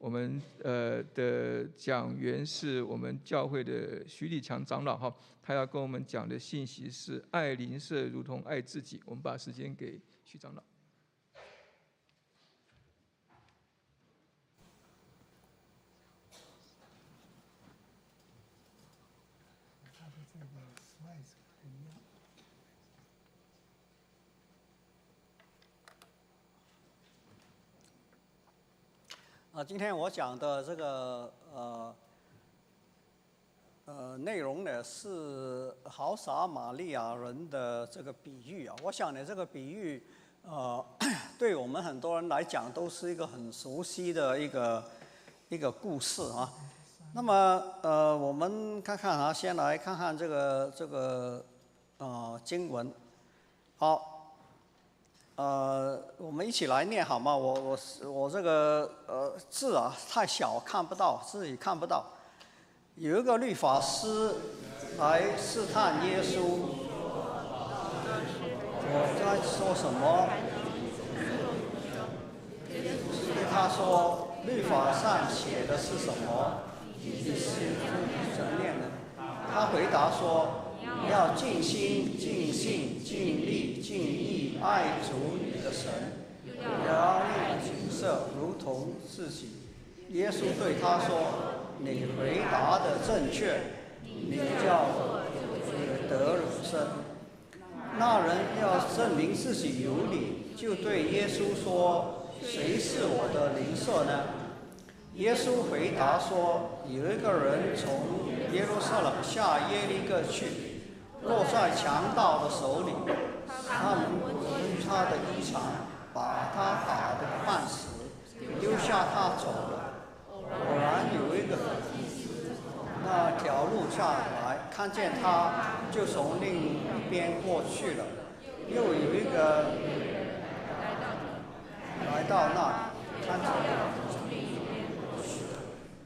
我们呃的讲员是我们教会的徐立强长老哈，他要跟我们讲的信息是爱邻舍如同爱自己。我们把时间给徐长老。啊，今天我讲的这个呃呃内容呢是豪撒玛利亚人的这个比喻啊。我想呢，这个比喻呃，对我们很多人来讲都是一个很熟悉的一个一个故事啊。那么呃，我们看看啊，先来看看这个这个呃经文，好。呃，我们一起来念好吗？我我我这个呃字啊太小看不到，自己看不到。有一个律法师来试探耶稣，我在说什么？对他说，律法上写的是什么？你是怎么念的？他回答说。要尽心、尽性、尽力、尽意爱主你的神，要爱景色如同自己。耶稣对他说：“你回答的正确，你叫得永生。”那人要证明自己有理，就对耶稣说：“谁是我的邻舍呢？”耶稣回答说：“有一个人从耶路撒冷下耶利哥去。”落在强盗的手里，他们取他的衣裳，把他打得半死，丢下他走了。果然有一个那条路下来，看见他，就从另一边过去了。又有一个来到那里，看见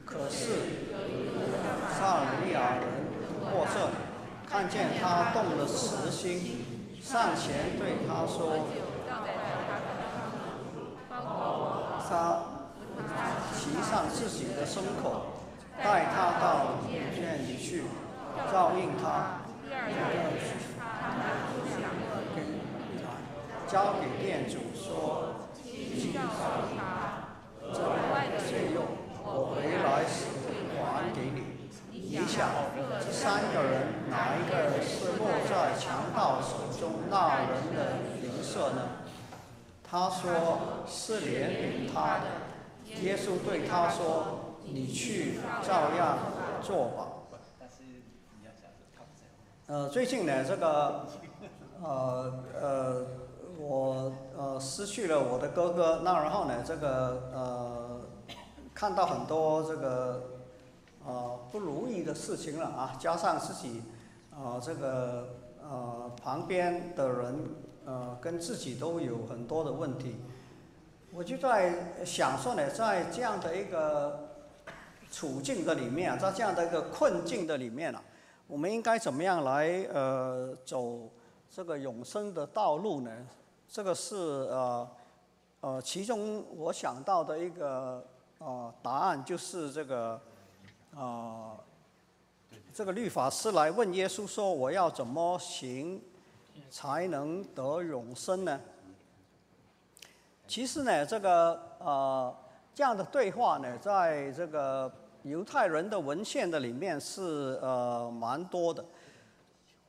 可是撒尔利亚人过这里。看见他动了慈心，上前对他说：“他骑上自己的牲口，带他到院里去，照应他。交给店主说：‘这费用我回来时还给你。’”你想，这三个人哪一个是落在强盗手中那人的灵舍呢？他说是怜悯他的。耶稣对他说：“你去照样做吧。”呃，最近呢，这个呃呃，我呃失去了我的哥哥，那然后呢，这个呃看到很多这个。呃，不如意的事情了啊，加上自己，呃，这个呃旁边的人，呃，跟自己都有很多的问题，我就在想说呢，在这样的一个处境的里面，在这样的一个困境的里面啊，我们应该怎么样来呃走这个永生的道路呢？这个是呃呃，其中我想到的一个呃答案就是这个。啊，这个律法师来问耶稣说：“我要怎么行才能得永生呢？”其实呢，这个呃这样的对话呢，在这个犹太人的文献的里面是呃蛮多的，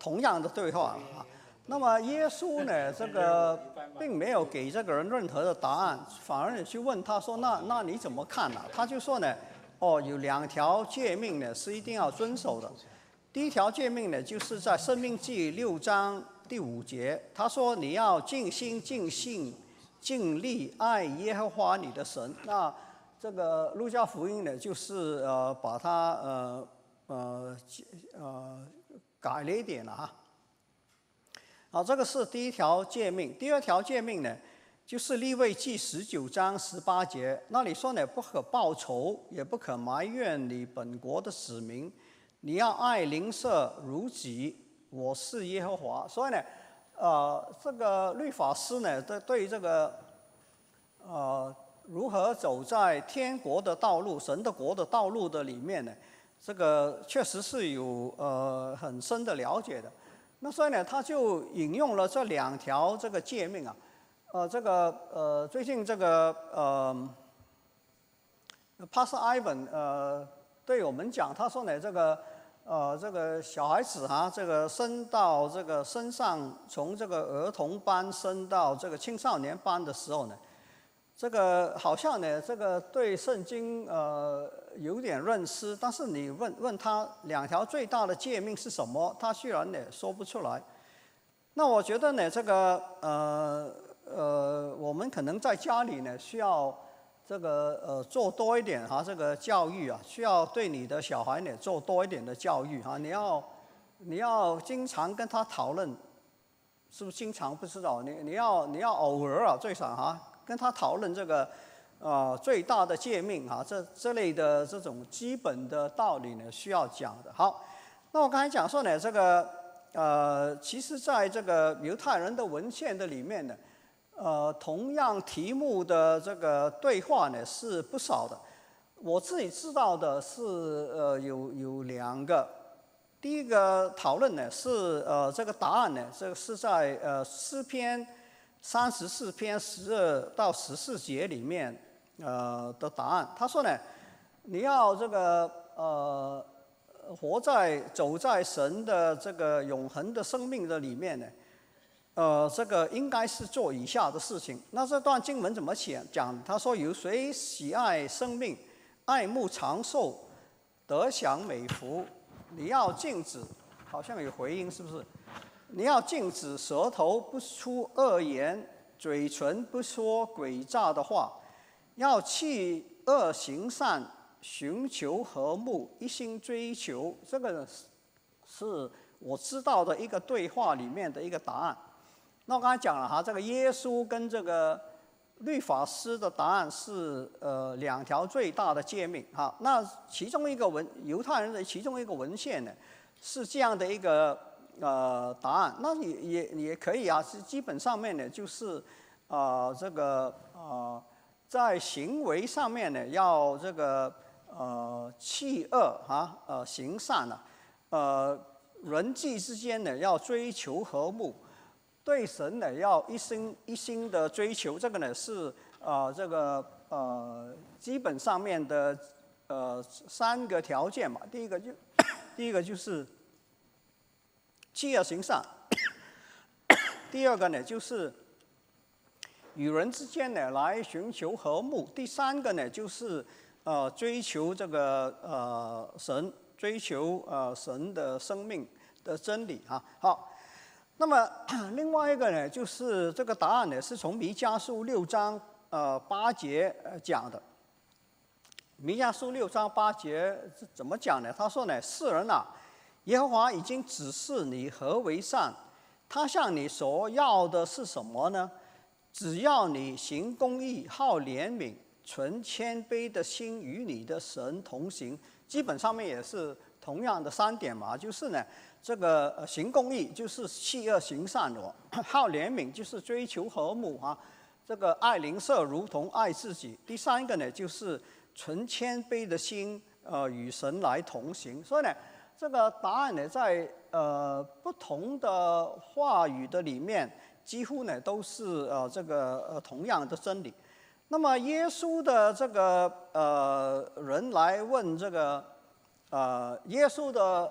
同样的对话啊。那么耶稣呢，这个并没有给这个人任何的答案，反而去问他说：“那那你怎么看呢？”他就说呢。哦，有两条诫命呢，是一定要遵守的。第一条诫命呢，就是在《生命记》六章第五节，他说你要尽心、尽性、尽力爱耶和华你的神。那这个《路加福音》呢，就是呃把它呃呃呃改了一点了哈。好，这个是第一条诫命。第二条诫命呢？就是立位记十九章十八节，那里说呢，不可报仇，也不可埋怨你本国的子民，你要爱邻舍如己，我是耶和华。所以呢，呃，这个律法师呢，对对这个，呃如何走在天国的道路、神的国的道路的里面呢？这个确实是有呃很深的了解的。那所以呢，他就引用了这两条这个诫命啊，呃，这个呃最近这个呃 p a s t Ivan 呃对我们讲，他说呢，这个呃这个小孩子哈，这个升到这个升上从这个儿童班升到这个青少年班的时候呢。这个好像呢，这个对圣经呃有点认识，但是你问问他两条最大的诫命是什么，他居然呢说不出来。那我觉得呢，这个呃呃，我们可能在家里呢需要这个呃做多一点哈，这个教育啊，需要对你的小孩呢做多一点的教育哈，你要你要经常跟他讨论，是不是经常不知道？你你要你要偶尔啊，最少哈。跟他讨论这个，呃，最大的诫命啊，这这类的这种基本的道理呢，需要讲的。好，那我刚才讲说呢，这个呃，其实在这个犹太人的文献的里面呢，呃，同样题目的这个对话呢是不少的。我自己知道的是，呃，有有两个。第一个讨论呢是呃，这个答案呢，这个是在呃诗篇。三十四篇十二到十四节里面，呃的答案，他说呢，你要这个呃活在走在神的这个永恒的生命的里面呢，呃这个应该是做以下的事情。那这段经文怎么写？讲他说有谁喜爱生命，爱慕长寿，得享美福？你要禁止，好像有回音，是不是？你要禁止舌头不出恶言，嘴唇不说诡诈的话，要弃恶行善，寻求和睦，一心追求。这个是我知道的一个对话里面的一个答案。那我刚才讲了哈，这个耶稣跟这个律法师的答案是呃两条最大的诫命哈。那其中一个文犹太人的其中一个文献呢，是这样的一个。呃，答案那也也也可以啊，是基本上面呢，就是呃这个呃在行为上面呢，要这个呃弃恶啊，呃行善啊，呃人际之间呢要追求和睦，对神呢要一心一心的追求，这个呢是呃这个呃基本上面的呃三个条件嘛，第一个就第一个就是。弃恶行善。第二个呢，就是与人之间呢来寻求和睦。第三个呢，就是呃追求这个呃神，追求呃神的生命的真理啊。好，那么 另外一个呢，就是这个答案呢是从弥迦书六章呃八节讲的。弥迦书六章八节怎么讲呢？他说呢，世人啊。耶和华已经指示你何为善，他向你所要的是什么呢？只要你行公义、好怜悯、存谦卑的心，与你的神同行。基本上面也是同样的三点嘛，就是呢，这个行公义就是弃恶行善哦，好怜悯就是追求和睦啊，这个爱邻舍如同爱自己。第三个呢，就是存谦卑的心，呃，与神来同行。所以呢。这个答案呢，在呃不同的话语的里面，几乎呢都是呃这个呃同样的真理。那么耶稣的这个呃人来问这个呃耶稣的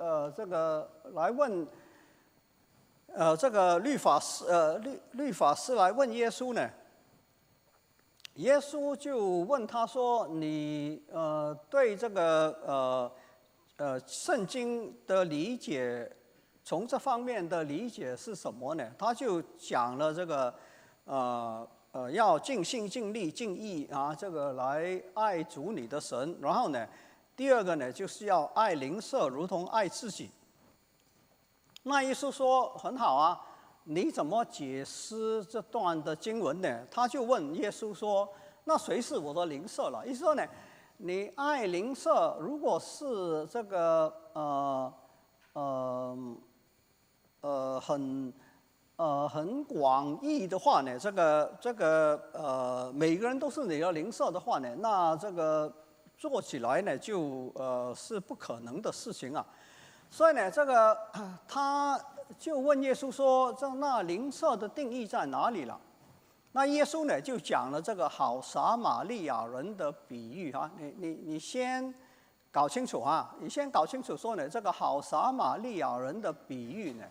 呃这个来问呃这个律法师呃律律法师来问耶稣呢，耶稣就问他说：“你呃对这个呃。”呃，圣经的理解，从这方面的理解是什么呢？他就讲了这个，呃呃，要尽心尽力尽意啊，这个来爱主你的神。然后呢，第二个呢，就是要爱邻舍如同爱自己。那意思说很好啊，你怎么解释这段的经文呢？他就问耶稣说：“那谁是我的邻舍了？”意思说呢？你爱邻舍，如果是这个呃呃呃很呃很广义的话呢，这个这个呃每个人都是你的邻舍的话呢，那这个做起来呢就呃是不可能的事情啊。所以呢，这个 他就问耶稣说：“这那灵舍的定义在哪里了？”那耶稣呢就讲了这个好撒玛利亚人的比喻哈，你你你先搞清楚啊，你先搞清楚说呢，这个好撒玛利亚人的比喻呢，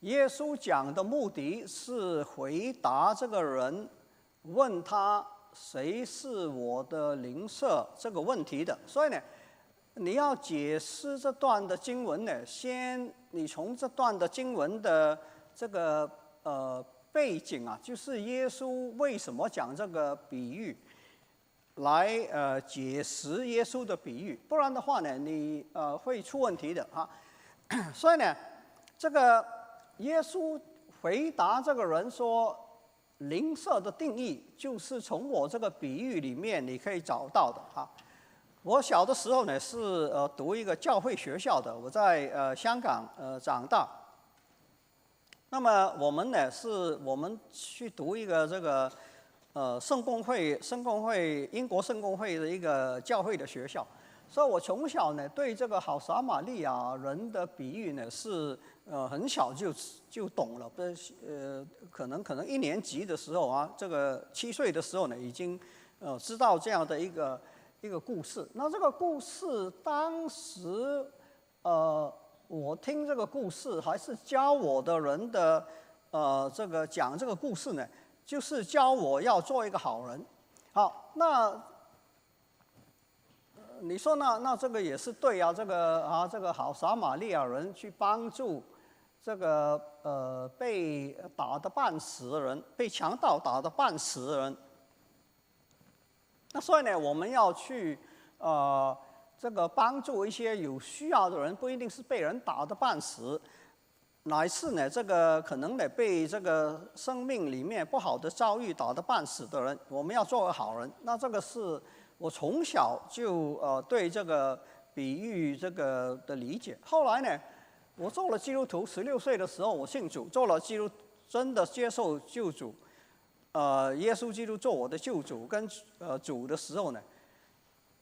耶稣讲的目的是回答这个人问他谁是我的邻舍这个问题的，所以呢，你要解释这段的经文呢，先你从这段的经文的这个呃。背景啊，就是耶稣为什么讲这个比喻，来呃解释耶稣的比喻，不然的话呢，你呃会出问题的哈。所以呢，这个耶稣回答这个人说，灵舍的定义就是从我这个比喻里面你可以找到的哈。我小的时候呢是呃读一个教会学校的，我在呃香港呃长大。那么我们呢，是我们去读一个这个，呃，圣公会，圣公会，英国圣公会的一个教会的学校，所以我从小呢，对这个好撒玛利亚人的比喻呢，是呃很小就就懂了，不是呃，可能可能一年级的时候啊，这个七岁的时候呢，已经呃知道这样的一个一个故事。那这个故事当时呃。我听这个故事，还是教我的人的，呃，这个讲这个故事呢，就是教我要做一个好人。好，那你说那那这个也是对啊，这个啊，这个好撒玛利亚人去帮助这个呃被打的半死的人，被强盗打的半死的人。那所以呢，我们要去呃。这个帮助一些有需要的人，不一定是被人打的半死，乃是呢，这个可能呢被这个生命里面不好的遭遇打的半死的人，我们要做个好人。那这个是我从小就呃对这个比喻这个的理解。后来呢，我做了基督徒，十六岁的时候我信主，做了基督真的接受救主，呃，耶稣基督做我的救主跟呃主的时候呢。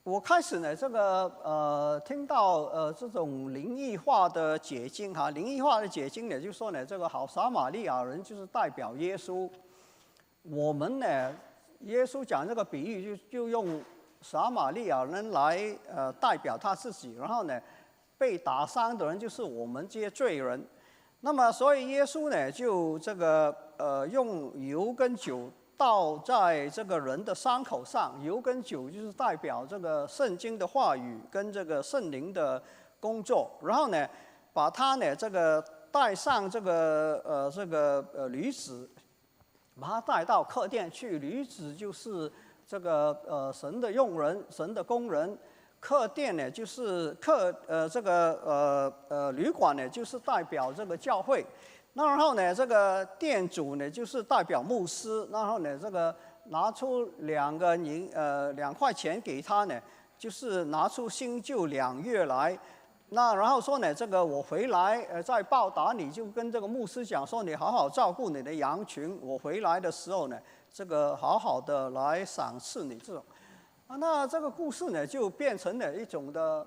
我开始呢，这个呃，听到呃这种灵异化的解经哈，灵异化的解经呢，就说呢，这个好撒玛利亚人就是代表耶稣。我们呢，耶稣讲这个比喻，就就用撒玛利亚人来呃代表他自己，然后呢，被打伤的人就是我们这些罪人。那么，所以耶稣呢，就这个呃用油跟酒。倒在这个人的伤口上，油跟酒就是代表这个圣经的话语跟这个圣灵的工作。然后呢，把他呢这个带上这个呃这个呃女子，把他带到客店去。女子就是这个呃神的佣人，神的工人。客店呢就是客呃这个呃呃旅馆呢就是代表这个教会。那然后呢，这个店主呢就是代表牧师，然后呢，这个拿出两个银呃两块钱给他呢，就是拿出新旧两月来，那然后说呢，这个我回来呃再报答你，就跟这个牧师讲说，你好好照顾你的羊群，我回来的时候呢，这个好好的来赏赐你这种，啊，那这个故事呢就变成了一种的，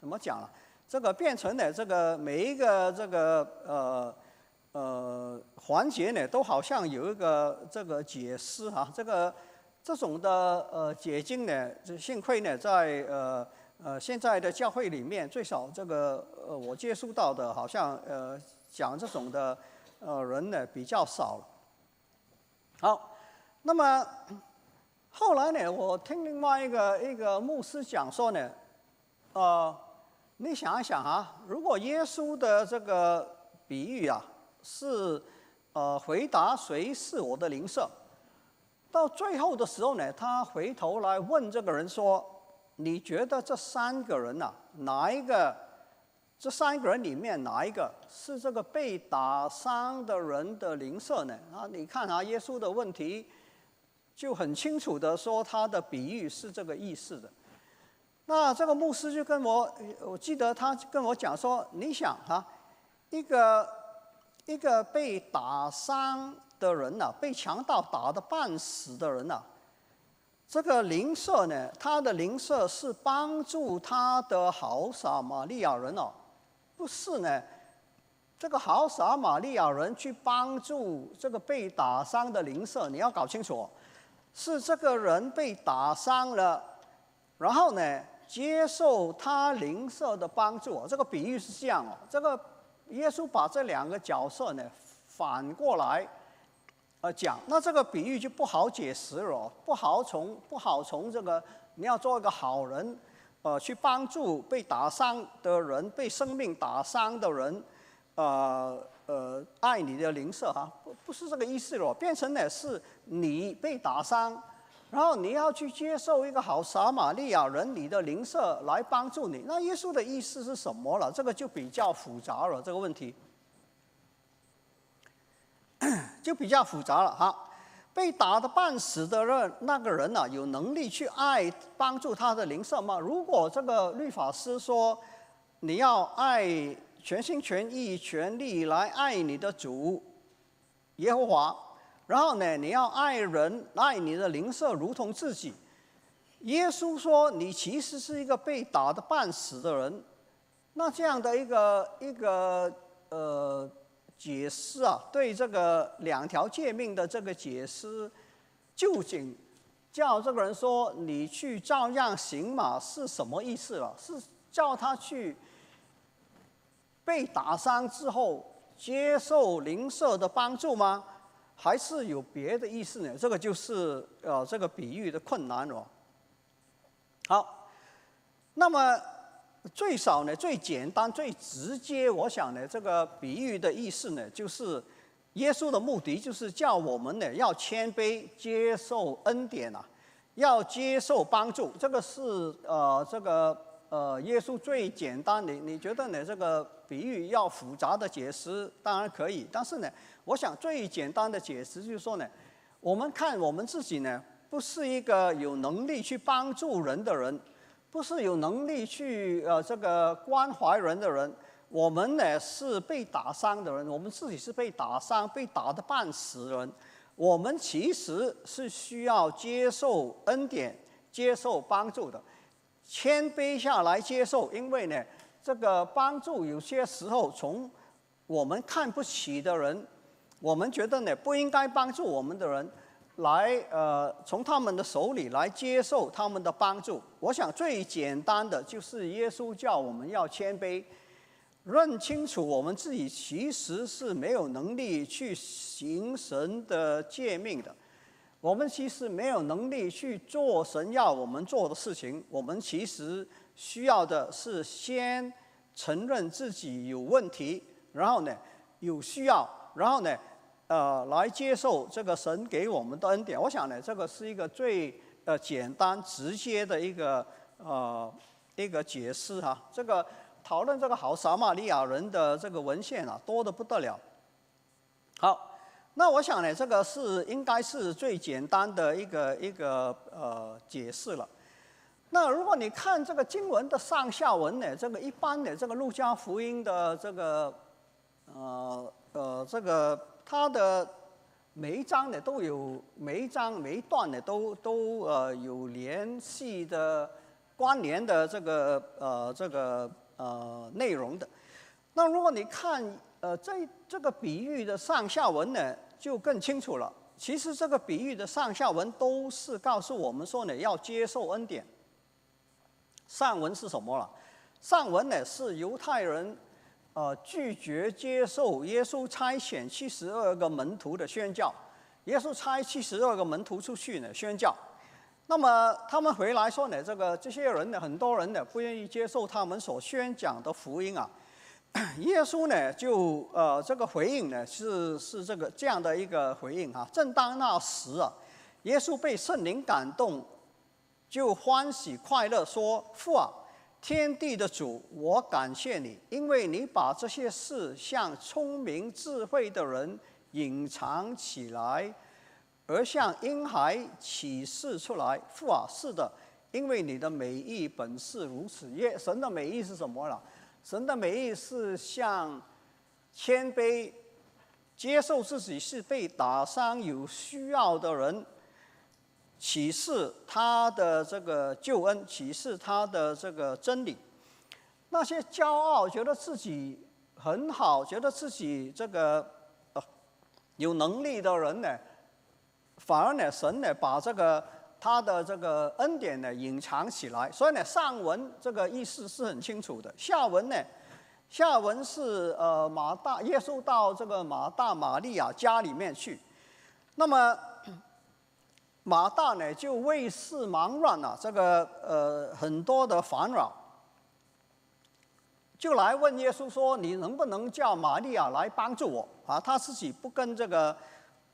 怎么讲了？这个变成了这个每一个这个呃。呃，环节呢都好像有一个这个解释哈，这个这种的呃解经呢，这幸亏呢在呃呃现在的教会里面，最少这个呃我接触到的，好像呃讲这种的呃人呢比较少了。好，那么后来呢，我听另外一个一个牧师讲说呢，呃，你想一想啊，如果耶稣的这个比喻啊。是，呃，回答谁是我的邻舍？到最后的时候呢，他回头来问这个人说：“你觉得这三个人呐，哪一个？这三个人里面哪一个是这个被打伤的人的邻舍呢？”啊，你看啊，耶稣的问题就很清楚的说，他的比喻是这个意思的。那这个牧师就跟我，我记得他跟我讲说：“你想啊，一个。”一个被打伤的人呐，被强盗打得半死的人呐，这个灵舍呢，他的灵舍是帮助他的好撒玛利亚人哦，不是呢，这个好撒玛利亚人去帮助这个被打伤的灵舍，你要搞清楚，是这个人被打伤了，然后呢，接受他邻舍的帮助，这个比喻是这样哦，这个。耶稣把这两个角色呢反过来，呃讲，那这个比喻就不好解释了，不好从不好从这个你要做一个好人，呃去帮助被打伤的人，被生命打伤的人，呃呃爱你的邻舍哈，不不是这个意思了，变成呢是你被打伤。然后你要去接受一个好撒玛利亚人，你的邻舍来帮助你。那耶稣的意思是什么了？这个就比较复杂了，这个问题 就比较复杂了哈。被打的半死的人，那个人呢，有能力去爱帮助他的邻舍吗？如果这个律法师说你要爱全心全意全力来爱你的主耶和华。然后呢，你要爱人，爱你的邻舍如同自己。耶稣说，你其实是一个被打的半死的人。那这样的一个一个呃解释啊，对这个两条诫命的这个解释，究竟叫这个人说你去照样行嘛，是什么意思了？是叫他去被打伤之后接受邻舍的帮助吗？还是有别的意思呢？这个就是呃，这个比喻的困难哦。好，那么最少呢，最简单、最直接，我想呢，这个比喻的意思呢，就是耶稣的目的就是叫我们呢要谦卑，接受恩典啊，要接受帮助。这个是呃，这个呃，耶稣最简单的。你觉得呢？这个比喻要复杂的解释，当然可以，但是呢。我想最简单的解释就是说呢，我们看我们自己呢，不是一个有能力去帮助人的人，不是有能力去呃这个关怀人的人，我们呢是被打伤的人，我们自己是被打伤、被打的半死人，我们其实是需要接受恩典、接受帮助的，谦卑下来接受，因为呢，这个帮助有些时候从我们看不起的人。我们觉得呢，不应该帮助我们的人，来呃，从他们的手里来接受他们的帮助。我想最简单的就是耶稣叫我们要谦卑，认清楚我们自己其实是没有能力去行神的诫命的，我们其实没有能力去做神要我们做的事情。我们其实需要的是先承认自己有问题，然后呢，有需要。然后呢，呃，来接受这个神给我们的恩典。我想呢，这个是一个最呃简单直接的一个呃一个解释哈。这个讨论这个好撒玛利亚人的这个文献啊，多的不得了。好，那我想呢，这个是应该是最简单的一个一个呃解释了。那如果你看这个经文的上下文呢，这个一般的这个路加福音的这个呃。呃，这个它的每一章呢都有每一章每一段呢都都呃有联系的关联的这个呃这个呃内容的。那如果你看呃这这个比喻的上下文呢，就更清楚了。其实这个比喻的上下文都是告诉我们说呢，要接受恩典。上文是什么？了？上文呢是犹太人。呃，拒绝接受耶稣差遣七十二个门徒的宣教，耶稣差七十二个门徒出去呢宣教，那么？他们回来说呢，这个这些人呢，很多人呢不愿意接受他们所宣讲的福音啊，耶稣呢就呃这个回应呢是是这个这样的一个回应哈，正当那时啊，耶稣被圣灵感动，就欢喜快乐说父啊。天地的主，我感谢你，因为你把这些事向聪明智慧的人隐藏起来，而向婴孩启示出来。父啊，是的，因为你的美意本是如此。耶，神的美意是什么了？神的美意是向谦卑、接受自己是被打伤、有需要的人，启示他的这个救恩，启示他的这个真理。那些骄傲、觉得自己很好、觉得自己这个呃有能力的人呢，反而呢，神呢把这个他的这个恩典呢隐藏起来。所以呢，上文这个意思是很清楚的，下文呢。下文是呃马大耶稣到这个马大玛利亚家里面去，那么马大呢就为事忙乱了，这个呃很多的烦扰，就来问耶稣说：“你能不能叫玛利亚来帮助我？”啊，他自己不跟这个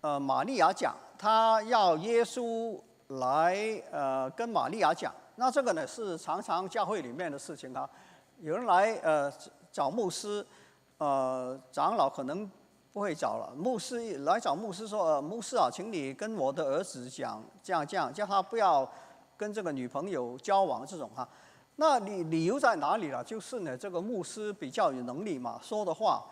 呃玛利亚讲，他要耶稣来呃跟玛利亚讲。那这个呢是常常教会里面的事情啊，有人来呃。找牧师，呃，长老可能不会找了。牧师来找牧师说：“呃，牧师啊，请你跟我的儿子讲，这样这样，叫他不要跟这个女朋友交往这种哈。”那理理由在哪里了？就是呢，这个牧师比较有能力嘛，说的话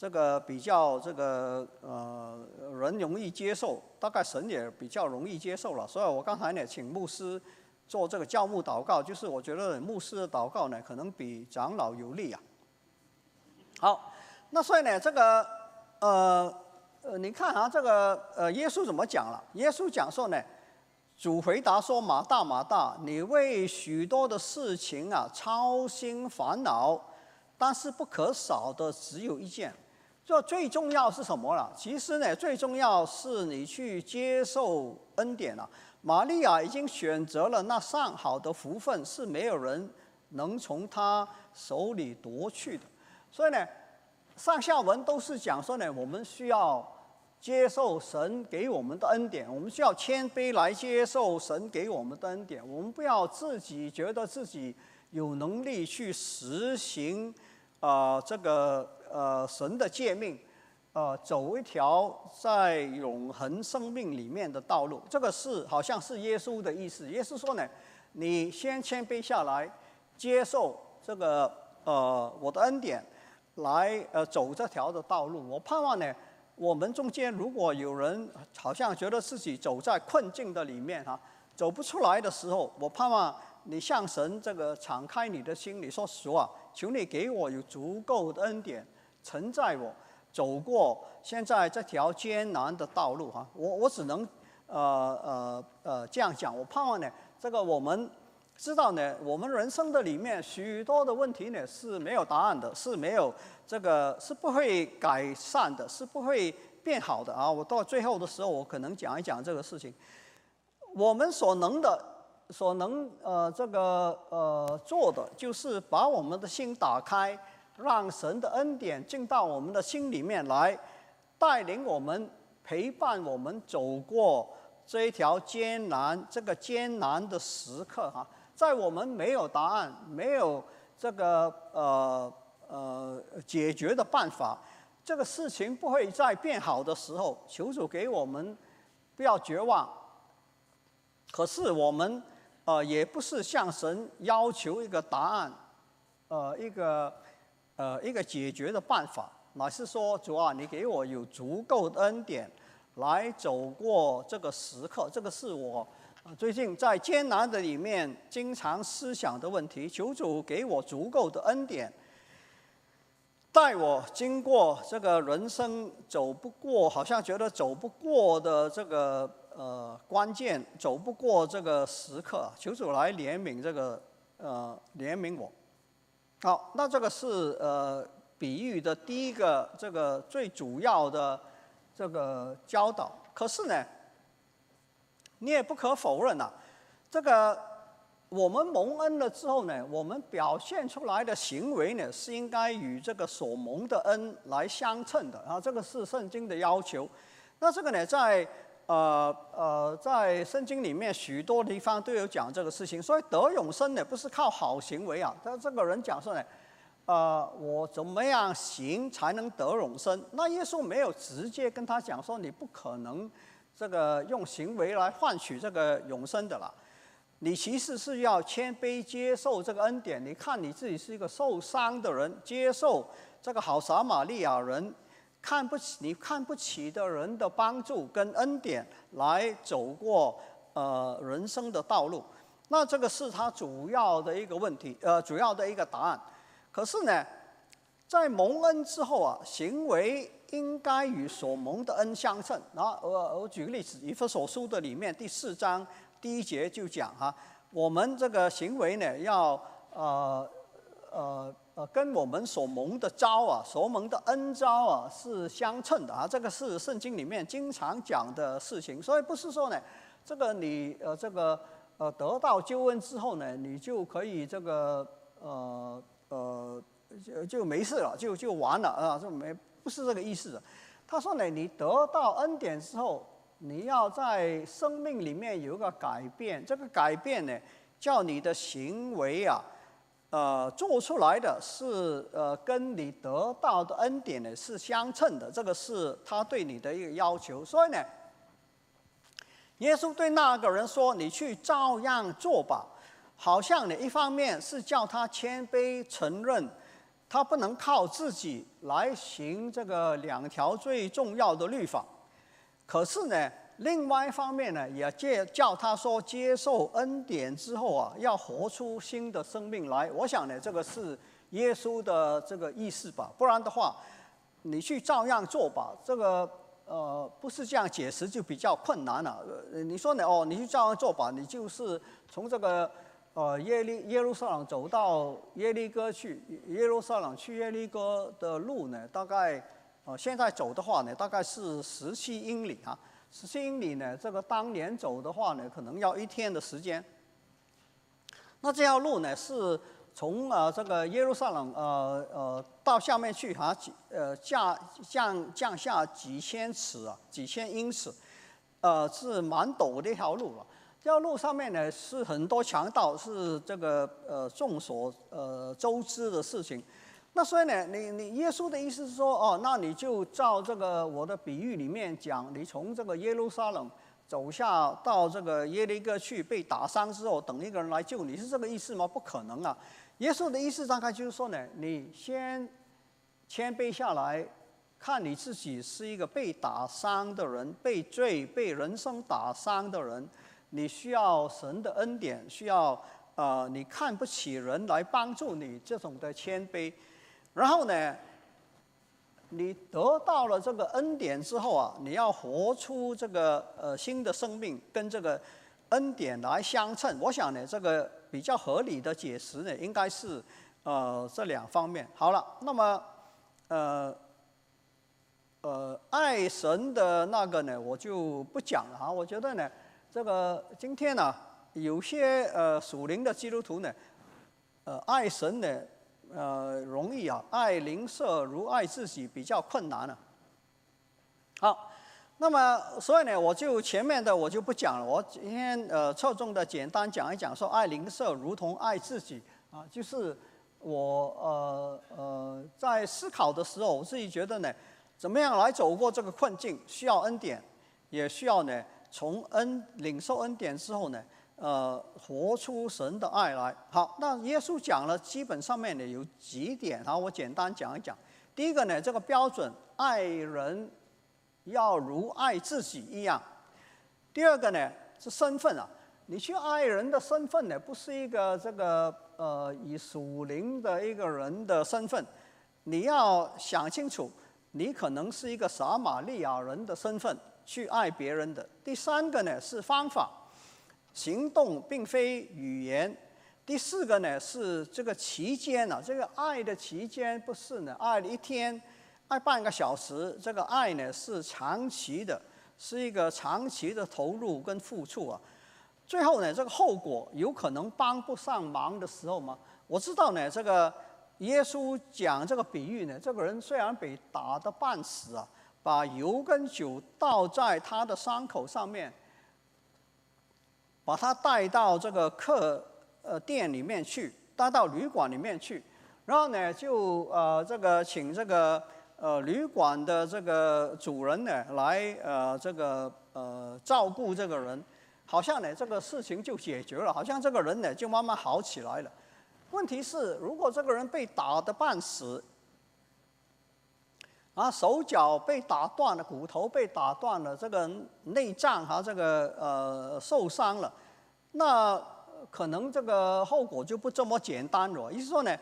这个比较这个呃人容易接受，大概神也比较容易接受了。所以我刚才呢，请牧师做这个教牧祷告，就是我觉得牧师的祷告呢，可能比长老有利啊。好，那所以呢，这个呃呃，你看啊，这个呃，耶稣怎么讲了？耶稣讲说呢，主回答说：“马大马大，你为许多的事情啊操心烦恼，但是不可少的只有一件。这最重要是什么了？其实呢，最重要是你去接受恩典了。玛利亚已经选择了那上好的福分，是没有人能从她手里夺去的。”所以呢，上下文都是讲说呢，我们需要接受神给我们的恩典，我们需要谦卑来接受神给我们的恩典。我们不要自己觉得自己有能力去实行，啊，这个呃神的诫命，呃，走一条在永恒生命里面的道路。这个是好像是耶稣的意思。耶稣说呢，你先谦卑下来，接受这个呃我的恩典。来，呃，走这条的道路。我盼望呢，我们中间如果有人好像觉得自己走在困境的里面哈，走不出来的时候，我盼望你向神这个敞开你的心，你说实话，求你给我有足够的恩典，承载我走过现在这条艰难的道路哈。我我只能呃呃呃这样讲。我盼望呢，这个我们。知道呢，我们人生的里面许多的问题呢是没有答案的，是没有这个是不会改善的，是不会变好的啊！我到最后的时候，我可能讲一讲这个事情。我们所能的、所能呃这个呃做的，就是把我们的心打开，让神的恩典进到我们的心里面来，带领我们、陪伴我们走过这一条艰难、这个艰难的时刻哈。在我们没有答案、没有这个呃呃解决的办法，这个事情不会再变好的时候，求主给我们不要绝望。可是我们呃也不是向神要求一个答案，呃一个呃一个解决的办法，乃是说主啊，你给我有足够的恩典来走过这个时刻，这个是我。最近在艰难的里面，经常思想的问题，求主给我足够的恩典，带我经过这个人生走不过，好像觉得走不过的这个呃关键，走不过这个时刻，求主来怜悯这个呃怜悯我。好，那这个是呃比喻的第一个这个最主要的这个教导。可是呢？你也不可否认呐，这个我们蒙恩了之后呢，我们表现出来的行为呢，是应该与这个所蒙的恩来相称的啊，这个是圣经的要求。那这个呢，在呃呃，在圣经里面许多地方都有讲这个事情。所以得永生呢，不是靠好行为啊。但这个人讲说呢，呃，我怎么样行才能得永生？那耶稣没有直接跟他讲说，你不可能。这个用行为来换取这个永生的了，你其实是要谦卑接受这个恩典。你看你自己是一个受伤的人，接受这个好撒玛利亚人看不起你看不起的人的帮助跟恩典来走过呃人生的道路，那这个是他主要的一个问题，呃，主要的一个答案。可是呢，在蒙恩之后啊，行为应该与所蒙的恩相称。然后我我举个例子，以弗所书的里面第四章第一节就讲哈，我们这个行为呢要呃呃。呃，跟我们所蒙的招啊，所蒙的恩招啊，是相称的啊。这个是圣经里面经常讲的事情，所以不是说呢，这个你呃这个呃得到救恩之后呢，你就可以这个呃呃就就没事了，就就完了啊，这没不是这个意思。他说呢，你得到恩典之后，你要在生命里面有一个改变，这个改变呢，叫你的行为啊。呃，做出来的是呃，跟你得到的恩典呢是相称的，这个是他对你的一个要求。所以呢，耶稣对那个人说：“你去照样做吧。”好像呢，一方面是叫他谦卑承认，他不能靠自己来行这个两条最重要的律法。可是呢。另外一方面呢，也借叫他说接受恩典之后啊，要活出新的生命来。我想呢，这个是耶稣的这个意思吧。不然的话，你去照样做吧。这个呃，不是这样解释就比较困难了。你说呢？哦，你去照样做吧。你就是从这个呃耶利耶路撒冷走到耶利哥去，耶路撒冷去耶利哥的路呢，大概呃现在走的话呢，大概是十七英里啊。十英里呢？这个当年走的话呢，可能要一天的时间。那这条路呢，是从呃这个耶路撒冷呃呃到下面去哈几呃降降降下几千尺啊，几千英尺，呃是蛮陡的一条路了。这条路上面呢是很多强盗，是这个呃众所呃周知的事情。那所以呢，你你耶稣的意思是说，哦，那你就照这个我的比喻里面讲，你从这个耶路撒冷走下到这个耶利哥去，被打伤之后，等一个人来救你，是这个意思吗？不可能啊！耶稣的意思大概就是说呢，你先谦卑下来，看你自己是一个被打伤的人，被罪、被人生打伤的人，你需要神的恩典，需要呃，你看不起人来帮助你这种的谦卑。然后呢，你得到了这个恩典之后啊，你要活出这个呃新的生命，跟这个恩典来相称。我想呢，这个比较合理的解释呢，应该是呃这两方面。好了，那么呃呃爱神的那个呢，我就不讲了哈。我觉得呢，这个今天呢，有些呃属灵的基督徒呢，呃爱神呢。呃，容易啊，爱邻舍如爱自己比较困难呢。好，那么所以呢，我就前面的我就不讲了，我今天呃侧重的简单讲一讲，说爱邻舍如同爱自己啊，就是我呃呃在思考的时候，我自己觉得呢，怎么样来走过这个困境，需要恩典，也需要呢从恩领受恩典之后呢。呃，活出神的爱来。好，那耶稣讲了，基本上面呢有几点，然后我简单讲一讲。第一个呢，这个标准，爱人要如爱自己一样。第二个呢是身份啊，你去爱人的身份呢，不是一个这个呃以属灵的一个人的身份，你要想清楚，你可能是一个撒玛利亚人的身份去爱别人的。第三个呢是方法。行动并非语言。第四个呢是这个期间啊，这个爱的期间不是呢，爱一天，爱半个小时，这个爱呢是长期的，是一个长期的投入跟付出啊。最后呢，这个后果有可能帮不上忙的时候吗？我知道呢，这个耶稣讲这个比喻呢，这个人虽然被打得半死啊，把油跟酒倒在他的伤口上面。把他带到这个客呃店里面去，带到旅馆里面去，然后呢，就呃这个请这个呃旅馆的这个主人呢来呃这个呃照顾这个人，好像呢这个事情就解决了，好像这个人呢就慢慢好起来了。问题是，如果这个人被打得半死，啊，手脚被打断了，骨头被打断了，这个内脏哈，这个呃受伤了，那可能这个后果就不这么简单了。意思说呢，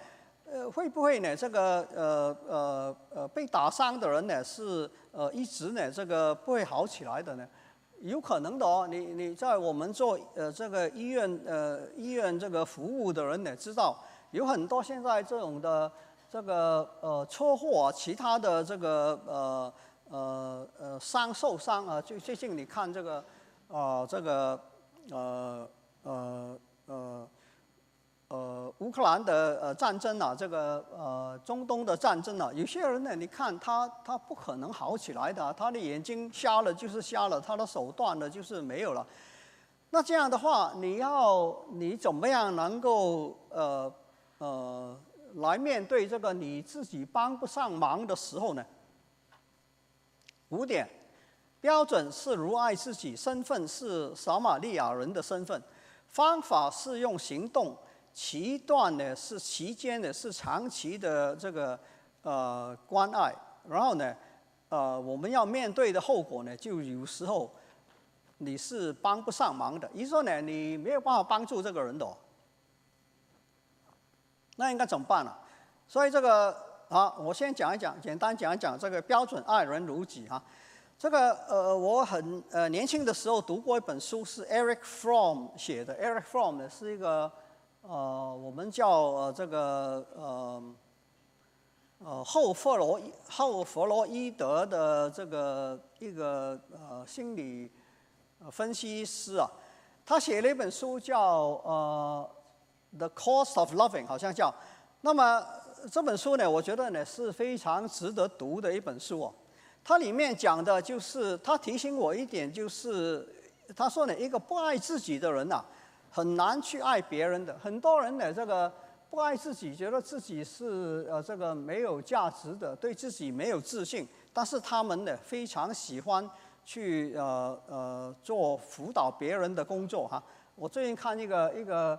呃，会不会呢？这个呃呃呃被打伤的人呢，是呃一直呢这个不会好起来的呢？有可能的哦。你你在我们做呃这个医院呃医院这个服务的人呢，知道有很多现在这种的。这个呃车祸，其他的这个呃呃呃伤受伤啊，最最近你看这个啊这个呃呃呃呃乌克兰的呃战争啊，这个呃中东的战争啊，有些人呢，你看他他不可能好起来的，他的眼睛瞎了就是瞎了，他的手断了就是没有了。那这样的话，你要你怎么样能够呃呃？来面对这个你自己帮不上忙的时候呢？五点，标准是如爱自己，身份是撒玛利亚人的身份，方法是用行动，期段呢是期间的，是长期的这个呃关爱，然后呢，呃我们要面对的后果呢，就有时候你是帮不上忙的，也就说呢，你没有办法帮助这个人的。那应该怎么办呢？所以这个啊，我先讲一讲，简单讲一讲这个标准爱人如己哈。这个呃，我很呃年轻的时候读过一本书，是 Eric From 写的。Eric Fromm 是一个呃，我们叫呃这个呃呃后弗洛后弗洛伊德的这个一个呃心理分析师啊。他写了一本书叫呃。The Cost of Loving 好像叫，那么这本书呢，我觉得呢是非常值得读的一本书哦。它里面讲的就是，他提醒我一点，就是他说呢，一个不爱自己的人呐，很难去爱别人的。很多人呢，这个不爱自己，觉得自己是呃这个没有价值的，对自己没有自信，但是他们呢非常喜欢去呃呃做辅导别人的工作哈。我最近看一个一个。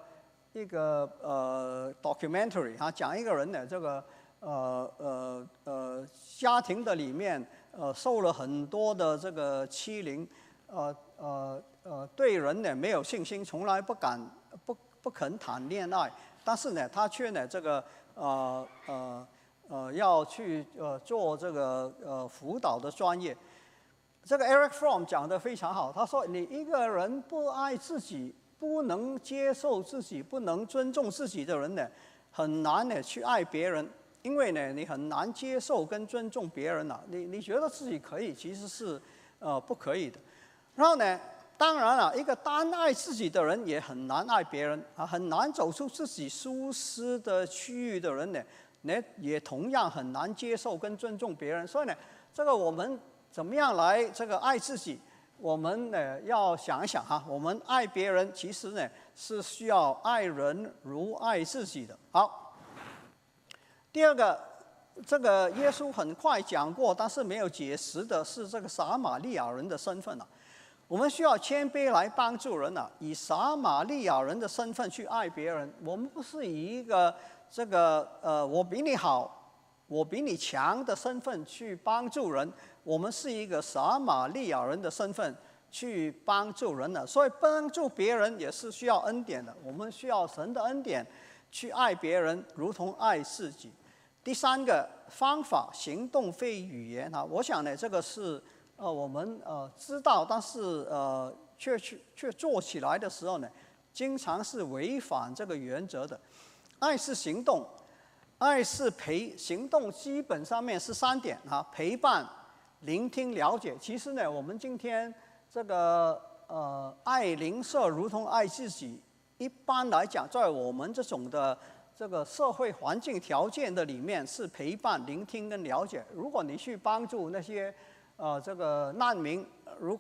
一个呃 documentary 哈，讲一个人呢，这个呃呃呃家庭的里面呃受了很多的这个欺凌，呃呃呃对人呢没有信心，从来不敢不不肯谈恋爱，但是呢他却呢这个呃呃呃要去呃做这个呃辅导的专业。这个 Eric Fromm 讲的非常好，他说你一个人不爱自己。不能接受自己、不能尊重自己的人呢，很难呢去爱别人，因为呢你很难接受跟尊重别人呐。你你觉得自己可以，其实是呃不可以的。然后呢，当然了，一个单爱自己的人也很难爱别人啊，很难走出自己舒适的区域的人呢，那也同样很难接受跟尊重别人。所以呢，这个我们怎么样来这个爱自己？我们呢要想一想哈，我们爱别人其实呢是需要爱人如爱自己的。好，第二个，这个耶稣很快讲过，但是没有解释的是这个撒玛利亚人的身份啊。我们需要谦卑来帮助人啊，以撒玛利亚人的身份去爱别人。我们不是以一个这个呃我比你好，我比你强的身份去帮助人。我们是一个撒玛利亚人的身份去帮助人的，所以帮助别人也是需要恩典的。我们需要神的恩典去爱别人，如同爱自己。第三个方法，行动非语言啊，我想呢，这个是呃我们呃知道，但是呃却去却做起来的时候呢，经常是违反这个原则的。爱是行动，爱是陪行动，基本上面是三点啊，陪伴。聆听、了解，其实呢，我们今天这个呃，爱邻舍如同爱自己。一般来讲，在我们这种的这个社会环境条件的里面，是陪伴、聆听跟了解。如果你去帮助那些呃这个难民，如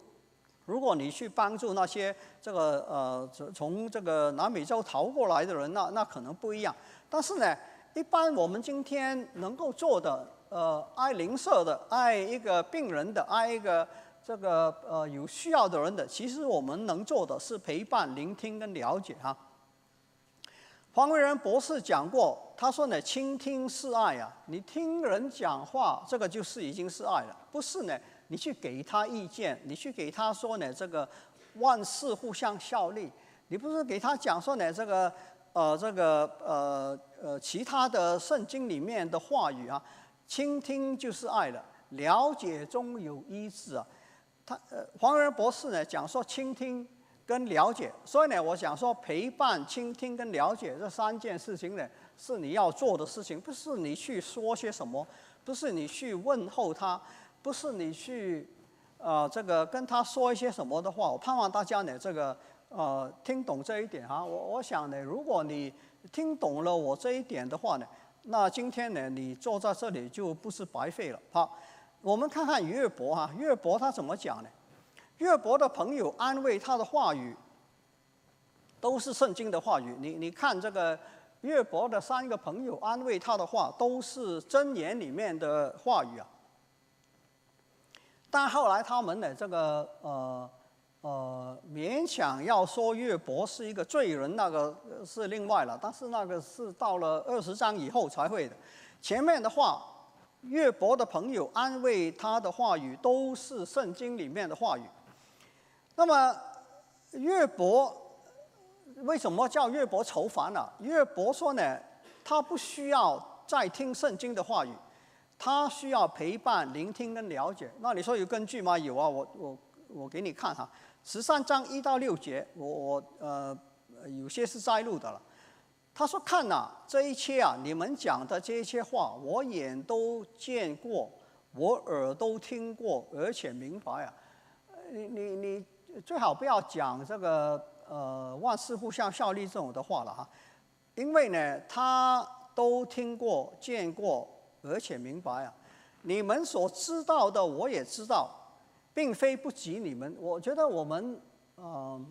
如果你去帮助那些这个呃从这个南美洲逃过来的人，那那可能不一样。但是呢，一般我们今天能够做的。呃，爱邻舍的，爱一个病人的，爱一个这个呃有需要的人的，其实我们能做的是陪伴、聆听跟了解哈。黄维仁博士讲过，他说呢，倾听是爱啊，你听人讲话，这个就是已经是爱了，不是呢，你去给他意见，你去给他说呢，这个万事互相效力，你不是给他讲说呢，这个呃这个呃呃其他的圣经里面的话语啊，倾听就是爱了，了解中有医治啊。他呃，黄仁博士呢讲说倾听跟了解，所以呢，我想说陪伴、倾听跟了解这三件事情呢，是你要做的事情，不是你去说些什么，不是你去问候他，不是你去呃这个跟他说一些什么的话。我盼望大家呢这个呃听懂这一点哈。我我想呢，如果你听懂了我这一点的话呢，那今天呢你坐在这里就不是白费了。好。我们看看岳伯哈，岳伯他怎么讲呢？岳伯的朋友安慰他的话语，都是圣经的话语。你你看这个岳伯的三个朋友安慰他的话，都是箴言里面的话语啊。但后来他们的，这个呃呃勉强要说岳伯是一个罪人，那个是另外了。但是那个是到了二十章以后才会的，前面的话。岳伯的朋友安慰他的话语都是圣经里面的话语。那么岳伯为什么叫岳伯愁烦呢？岳伯说呢，他不需要再听圣经的话语，他需要陪伴、聆听跟了解。那你说有根据吗？有啊，我我我给你看哈，十三章一到六节，我我呃有些是摘录的了。他说：“看呐，这一切啊，你们讲的这一些话，我眼都见过，我耳都听过，而且明白啊。你你你最好不要讲这个呃万事互相效力这种的话了哈，因为呢，他都听过、见过，而且明白啊。你们所知道的，我也知道，并非不及你们。我觉得我们嗯。”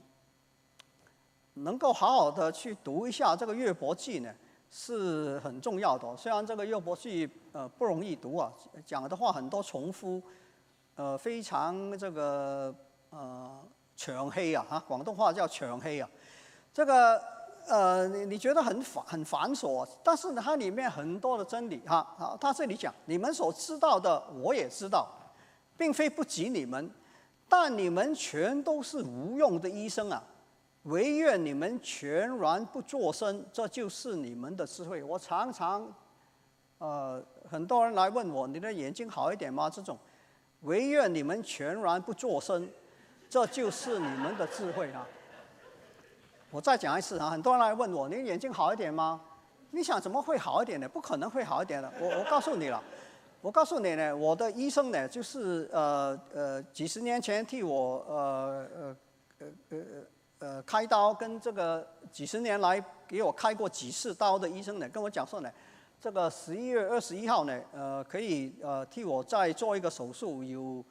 能够好好的去读一下这个《乐伯记》呢，是很重要的。虽然这个《乐伯记》呃不容易读啊，讲的话很多重复，呃非常这个呃长黑啊哈，广东话叫长黑啊。这个呃你你觉得很繁很繁琐，但是它里面很多的真理哈。啊，他这里讲你们所知道的我也知道，并非不及你们，但你们全都是无用的医生啊。唯愿你们全然不作声，这就是你们的智慧。我常常，呃，很多人来问我，你的眼睛好一点吗？这种，唯愿你们全然不作声，这就是你们的智慧啊！我再讲一次啊，很多人来问我，你眼睛好一点吗？你想怎么会好一点呢？不可能会好一点的。我我告诉你了，我告诉你呢，我的医生呢，就是呃呃几十年前替我呃呃呃呃。呃，开刀跟这个几十年来给我开过几次刀的医生呢，跟我讲说呢，这个十一月二十一号呢，呃，可以呃替我再做一个手术，有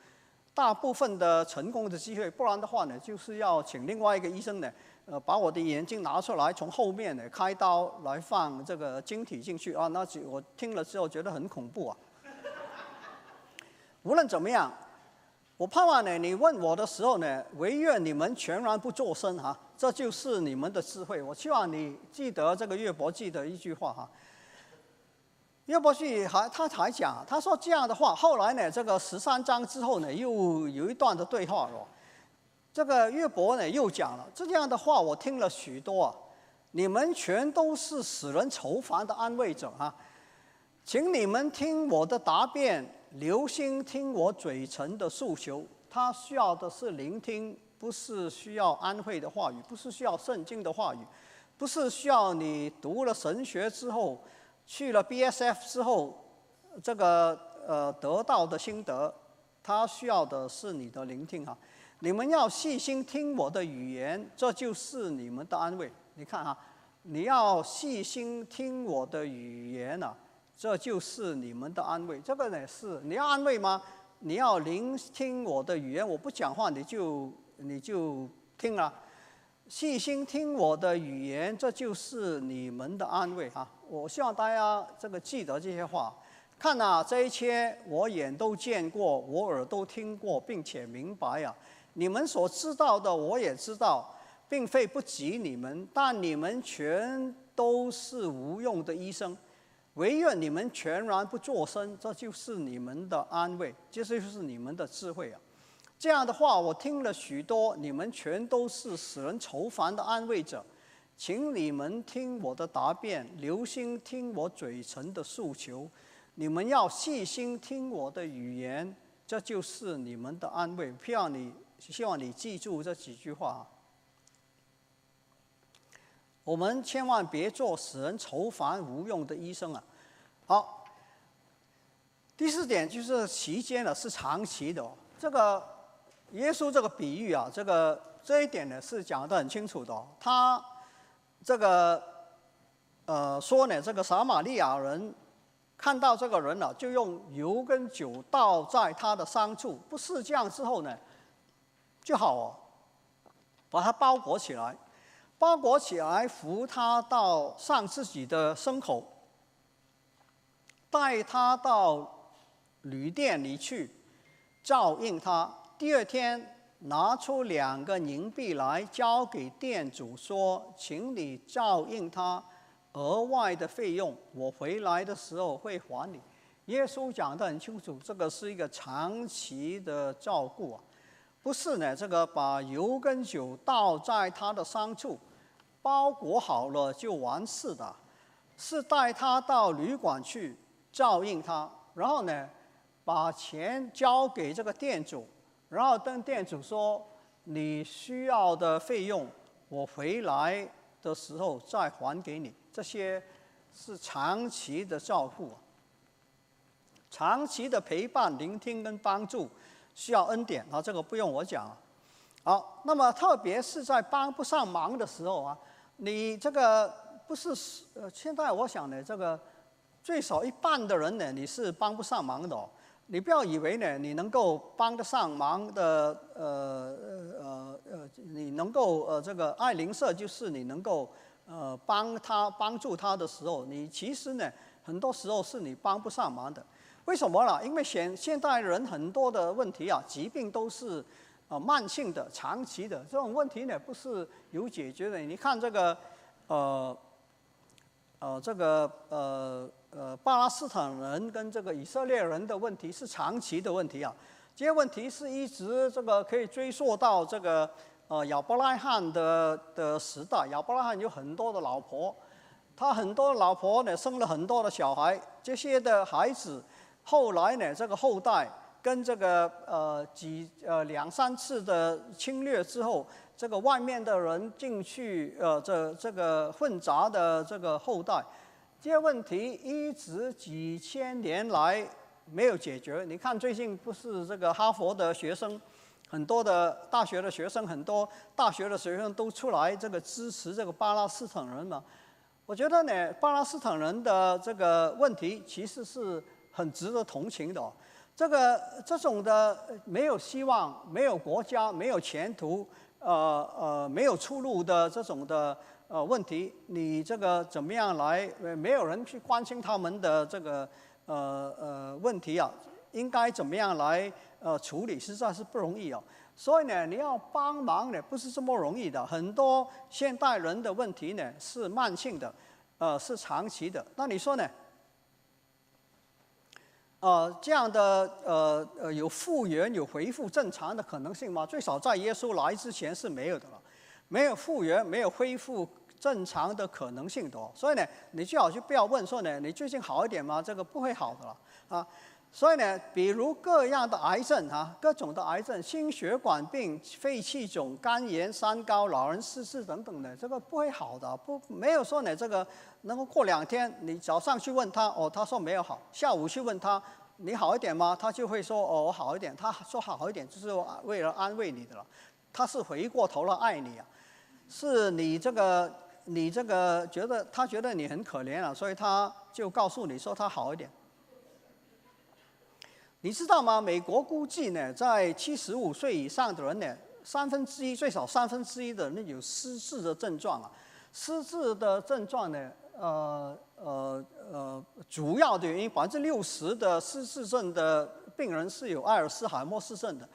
大部分的成功的机会，不然的话呢，就是要请另外一个医生呢，呃，把我的眼睛拿出来，从后面呢开刀来放这个晶体进去啊，那我听了之后觉得很恐怖啊。无论怎么样。我盼望呢，你问我的时候呢，唯愿你们全然不作声哈，这就是你们的智慧。我希望你记得这个约伯记的一句话哈。约伯记还他还讲，他说这样的话，后来呢，这个十三章之后呢，又有一段的对话了。这个约伯呢又讲了这样的话，我听了许多啊。你们全都是使人愁烦的安慰者哈，请你们听我的答辩。留心听我嘴唇的诉求，他需要的是聆听，不是需要安慰的话语，不是需要圣经的话语，不是需要你读了神学之后，去了 BSF 之后，这个呃得到的心得，他需要的是你的聆听哈。你们要细心听我的语言，这就是你们的安慰。你看哈，你要细心听我的语言呐。这就是你们的安慰。这个呢是你要安慰吗？你要聆听我的语言，我不讲话你就你就听了，细心听我的语言，这就是你们的安慰啊。我希望大家这个记得这些话。看呐，这一切我眼都见过，我耳都听过，并且明白呀。你们所知道的我也知道，并非不及你们，但你们全都是无用的医生，唯愿你们全然不作声，这就是你们的安慰，这就是你们的智慧啊！这样的话，我听了许多，你们全都是使人愁烦的安慰者，请你们听我的答辩，留心听我嘴唇的诉求，你们要细心听我的语言，这就是你们的安慰。希望你，希望你记住这几句话。我们千万别做使人愁烦无用的医生啊！好，第四点就是期间呢是长期的。这个耶稣这个比喻啊，这个这一点呢是讲得很清楚的。他这个呃说呢，这个撒玛利亚人看到这个人了，就用油跟酒倒在他的伤处，不是这样之后呢就好哦，把它包裹起来。包裹起来，扶他到上自己的牲口，带他到旅店里去，照应他。第二天，拿出两个银币来交给店主，说：“请你照应他，额外的费用，我回来的时候会还你。”耶稣讲得很清楚，这个是一个长期的照顾啊，不是呢？这个把油跟酒倒在他的伤处。包裹好了就完事的，是带他到旅馆去照应他，然后呢，把钱交给这个店主，然后跟店主说你需要的费用，我回来的时候再还给你。这些是长期的照顾，长期的陪伴、聆听跟帮助，需要恩典啊，这个不用我讲。好，那么特别是在帮不上忙的时候啊，你这个不是呃，现在我想呢，这个最少一半的人呢，你是帮不上忙的。你不要以为呢，你能够帮得上忙的，呃呃呃，你能够呃这个爱邻舍，就是你能够呃帮他帮助他的时候，你其实呢，很多时候是你帮不上忙的。为什么呢？因为现现代人很多的问题啊，疾病都是。啊，慢性的、长期的这种问题呢，不是有解决的。你看这个，呃，呃，这个呃呃，巴勒斯坦人跟这个以色列人的问题是长期的问题啊。这些问题是一直这个可以追溯到这个呃亚伯拉罕的的时代。亚伯拉罕有很多的老婆，他很多老婆呢生了很多的小孩，这些的孩子后来呢这个后代。跟这个呃几呃两三次的侵略之后，这个外面的人进去呃这这个混杂的这个后代，这些问题一直几千年来没有解决。你看最近不是这个哈佛的学生，很多的大学的学生，很多大学的学生都出来这个支持这个巴勒斯坦人嘛？我觉得呢，巴勒斯坦人的这个问题其实是很值得同情的。这个这种的没有希望、没有国家、没有前途、呃呃没有出路的这种的呃问题，你这个怎么样来？没有人去关心他们的这个呃呃问题啊，应该怎么样来呃处理？实在是不容易哦。所以呢，你要帮忙呢，不是这么容易的。很多现代人的问题呢是慢性的，呃是长期的。那你说呢？呃，这样的呃呃有复原、有恢复正常的可能性吗？最少在耶稣来之前是没有的了，没有复原、没有恢复正常的可能性的。所以呢，你最好就不要问说呢，你最近好一点吗？这个不会好的了啊。所以呢，比如各样的癌症啊，各种的癌症，心血管病、肺气肿、肝炎、三高、老人失智等等的，这个不会好的，不没有说呢这个。能够过两天，你早上去问他，哦，他说没有好；下午去问他，你好一点吗？他就会说，哦，我好一点。他说好一点，就是为了安慰你的了。他是回过头了爱你啊，是你这个，你这个觉得他觉得你很可怜啊，所以他就告诉你说他好一点。你知道吗？美国估计呢，在七十五岁以上的人呢，三分之一最少三分之一的人有失智的症状啊，失智的症状呢。呃呃呃，主要的原因，百分之六十的失智症的病人是有阿尔茨海默氏症的，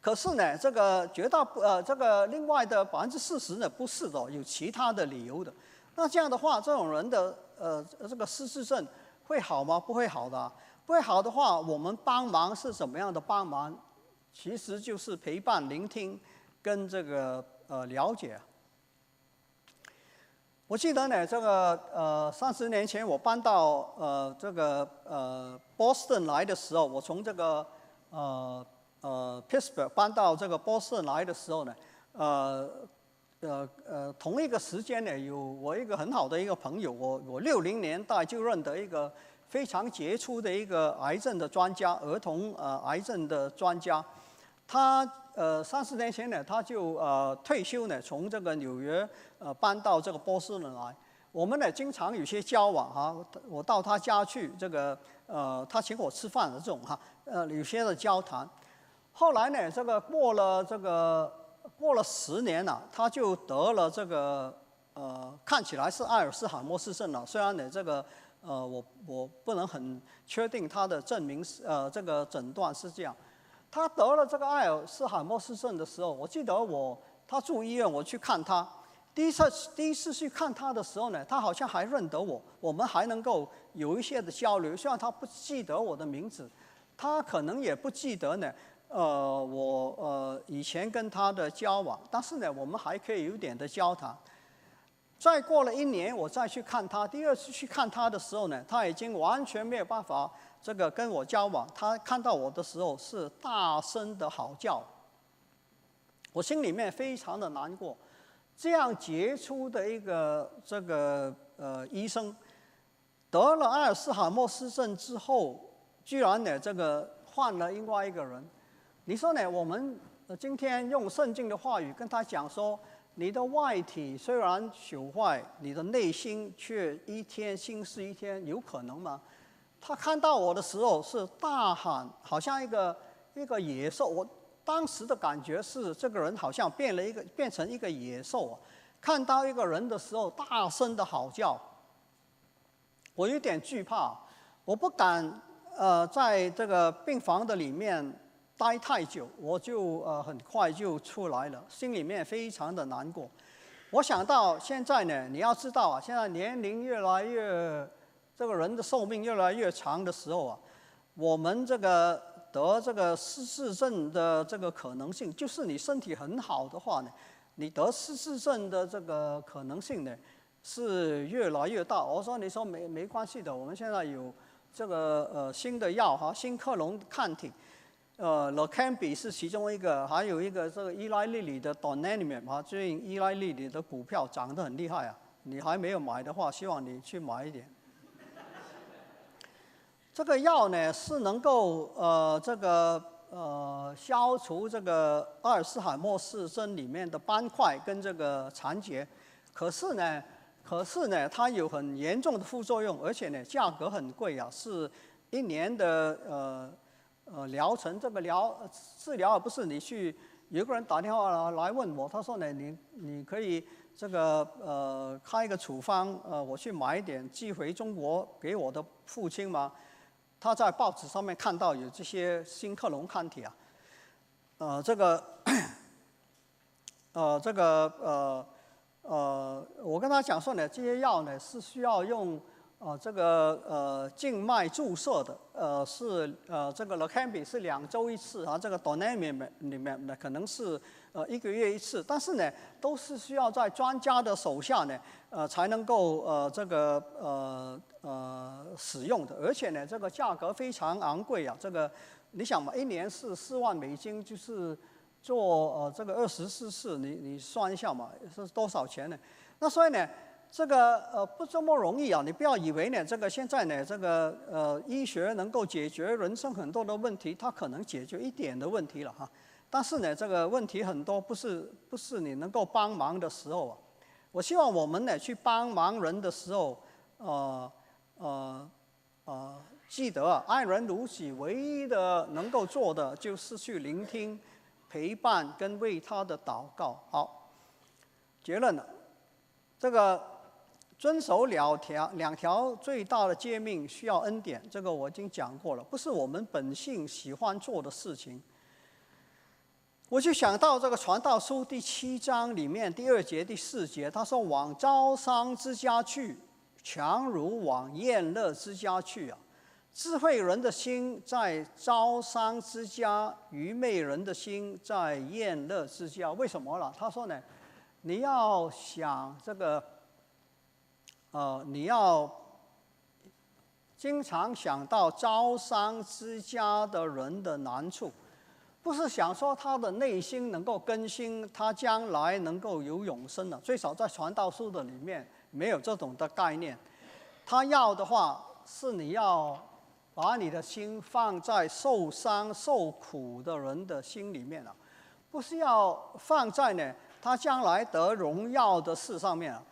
可是呢，这个绝大呃这个另外的百分之四十呢不是的，有其他的理由的。那这样的话，这种人的呃这个失智症会好吗？不会好的。不会好的话，我们帮忙是怎么样的帮忙？其实就是陪伴、聆听跟这个呃了解。我记得呢，这个呃三十年前我搬到呃这个呃 Boston 来的时候，我从这个呃呃 Pittsburgh 搬到这个 Boston 来的时候呢，呃呃呃同一个时间呢，有我一个很好的一个朋友，我我六零年代就认得一个非常杰出的一个癌症的专家，儿童呃癌症的专家，他。呃，三四年前呢，他就呃退休呢，从这个纽约呃搬到这个波士顿来。我们呢经常有些交往哈，我到他家去，这个呃他请我吃饭的这种哈，呃有些的交谈。后来呢，这个过了这个过了十年了，他就得了这个呃看起来是阿尔斯海默氏症了。虽然呢这个呃我我不能很确定他的证明是呃这个诊断是这样。他得了这个阿尔茨海默氏症的时候，我记得我他住医院，我去看他，第一次第一次去看他的时候呢，他好像还认得我，我们还能够有一些的交流。虽然他不记得我的名字，他可能也不记得呢，呃，我呃以前跟他的交往，但是呢，我们还可以有点的交谈。再过了一年，我再去看他，第二次去看他的时候呢，他已经完全没有办法。这个跟我交往，他看到我的时候是大声的嚎叫，我心里面非常的难过。这样杰出的一个这个呃医生，得了阿尔茨海默氏症之后，居然呢这个换了另外一个人。你说呢？我们今天用圣经的话语跟他讲说，你的外体虽然朽坏，你的内心却一天新似一天，有可能吗？他看到我的时候是大喊，好像一个一个野兽。我当时的感觉是，这个人好像变了一个，变成一个野兽！看到一个人的时候，大声的嚎叫。我有点惧怕，我不敢呃在这个病房的里面待太久，我就呃很快就出来了，心里面非常的难过。我想到现在呢，你要知道啊，现在年龄越来越。这个人的寿命越来越长的时候啊，我们这个得这个失智症的这个可能性，就是你身体很好的话呢，你得失智症的这个可能性呢是越来越大。我说你说没没关系的，我们现在有这个呃新的药哈，新克隆抗体，呃 l e c a m b i 是其中一个，还有一个这个伊莱利里的 Donanemab 啊，最近伊莱利里的股票涨得很厉害啊，你还没有买的话，希望你去买一点。这个药呢是能够呃这个呃消除这个阿尔茨海默氏症里面的斑块跟这个残结，可是呢，可是呢它有很严重的副作用，而且呢价格很贵啊，是一年的呃呃疗程，这个疗治疗而不是你去有个人打电话来问我，他说呢你你可以这个呃开一个处方呃我去买一点寄回中国给我的父亲吗？他在报纸上面看到有这些新克隆抗体啊，呃，这个，呃，这个，呃，呃，我跟他讲说呢，这些药呢是需要用，啊，这个，呃，静脉注射的，呃，是，呃，这个 l e c a m b i 是两周一次啊，这个 Donami 里面呢可能是，呃，一个月一次，但是呢，都是需要在专家的手下呢。呃，才能够呃这个呃呃使用的，而且呢，这个价格非常昂贵啊。这个你想嘛，一年是四万美金，就是做呃这个二十四次，你你算一下嘛，是多少钱呢？那所以呢，这个呃不这么容易啊。你不要以为呢，这个现在呢，这个呃医学能够解决人生很多的问题，它可能解决一点的问题了哈。但是呢，这个问题很多不是不是你能够帮忙的时候啊。我希望我们呢去帮忙人的时候，呃呃呃，记得爱人如己，唯一的能够做的就是去聆听、陪伴跟为他的祷告。好，结论了，这个遵守两条两条最大的诫命需要恩典，这个我已经讲过了，不是我们本性喜欢做的事情。我就想到这个《传道书》第七章里面第二节、第四节，他说：“往招商之家去，强如往宴乐之家去啊！智慧人的心在招商之家，愚昧人的心在宴乐之家。为什么了？他说呢，你要想这个，呃，你要经常想到招商之家的人的难处。”不是想说他的内心能够更新，他将来能够有永生的。最少在传道书的里面没有这种的概念。他要的话是你要把你的心放在受伤受苦的人的心里面了，不是要放在呢他将来得荣耀的事上面啊。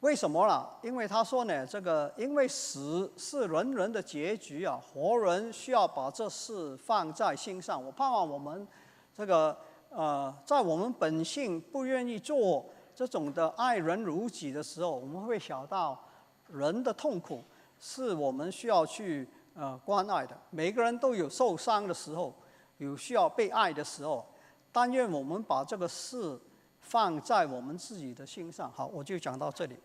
为什么了？因为他说呢，这个因为死是人人的结局啊，活人需要把这事放在心上。我盼望我们这个呃，在我们本性不愿意做这种的爱人如己的时候，我们会想到人的痛苦是我们需要去呃关爱的。每个人都有受伤的时候，有需要被爱的时候。但愿我们把这个事放在我们自己的心上。好，我就讲到这里。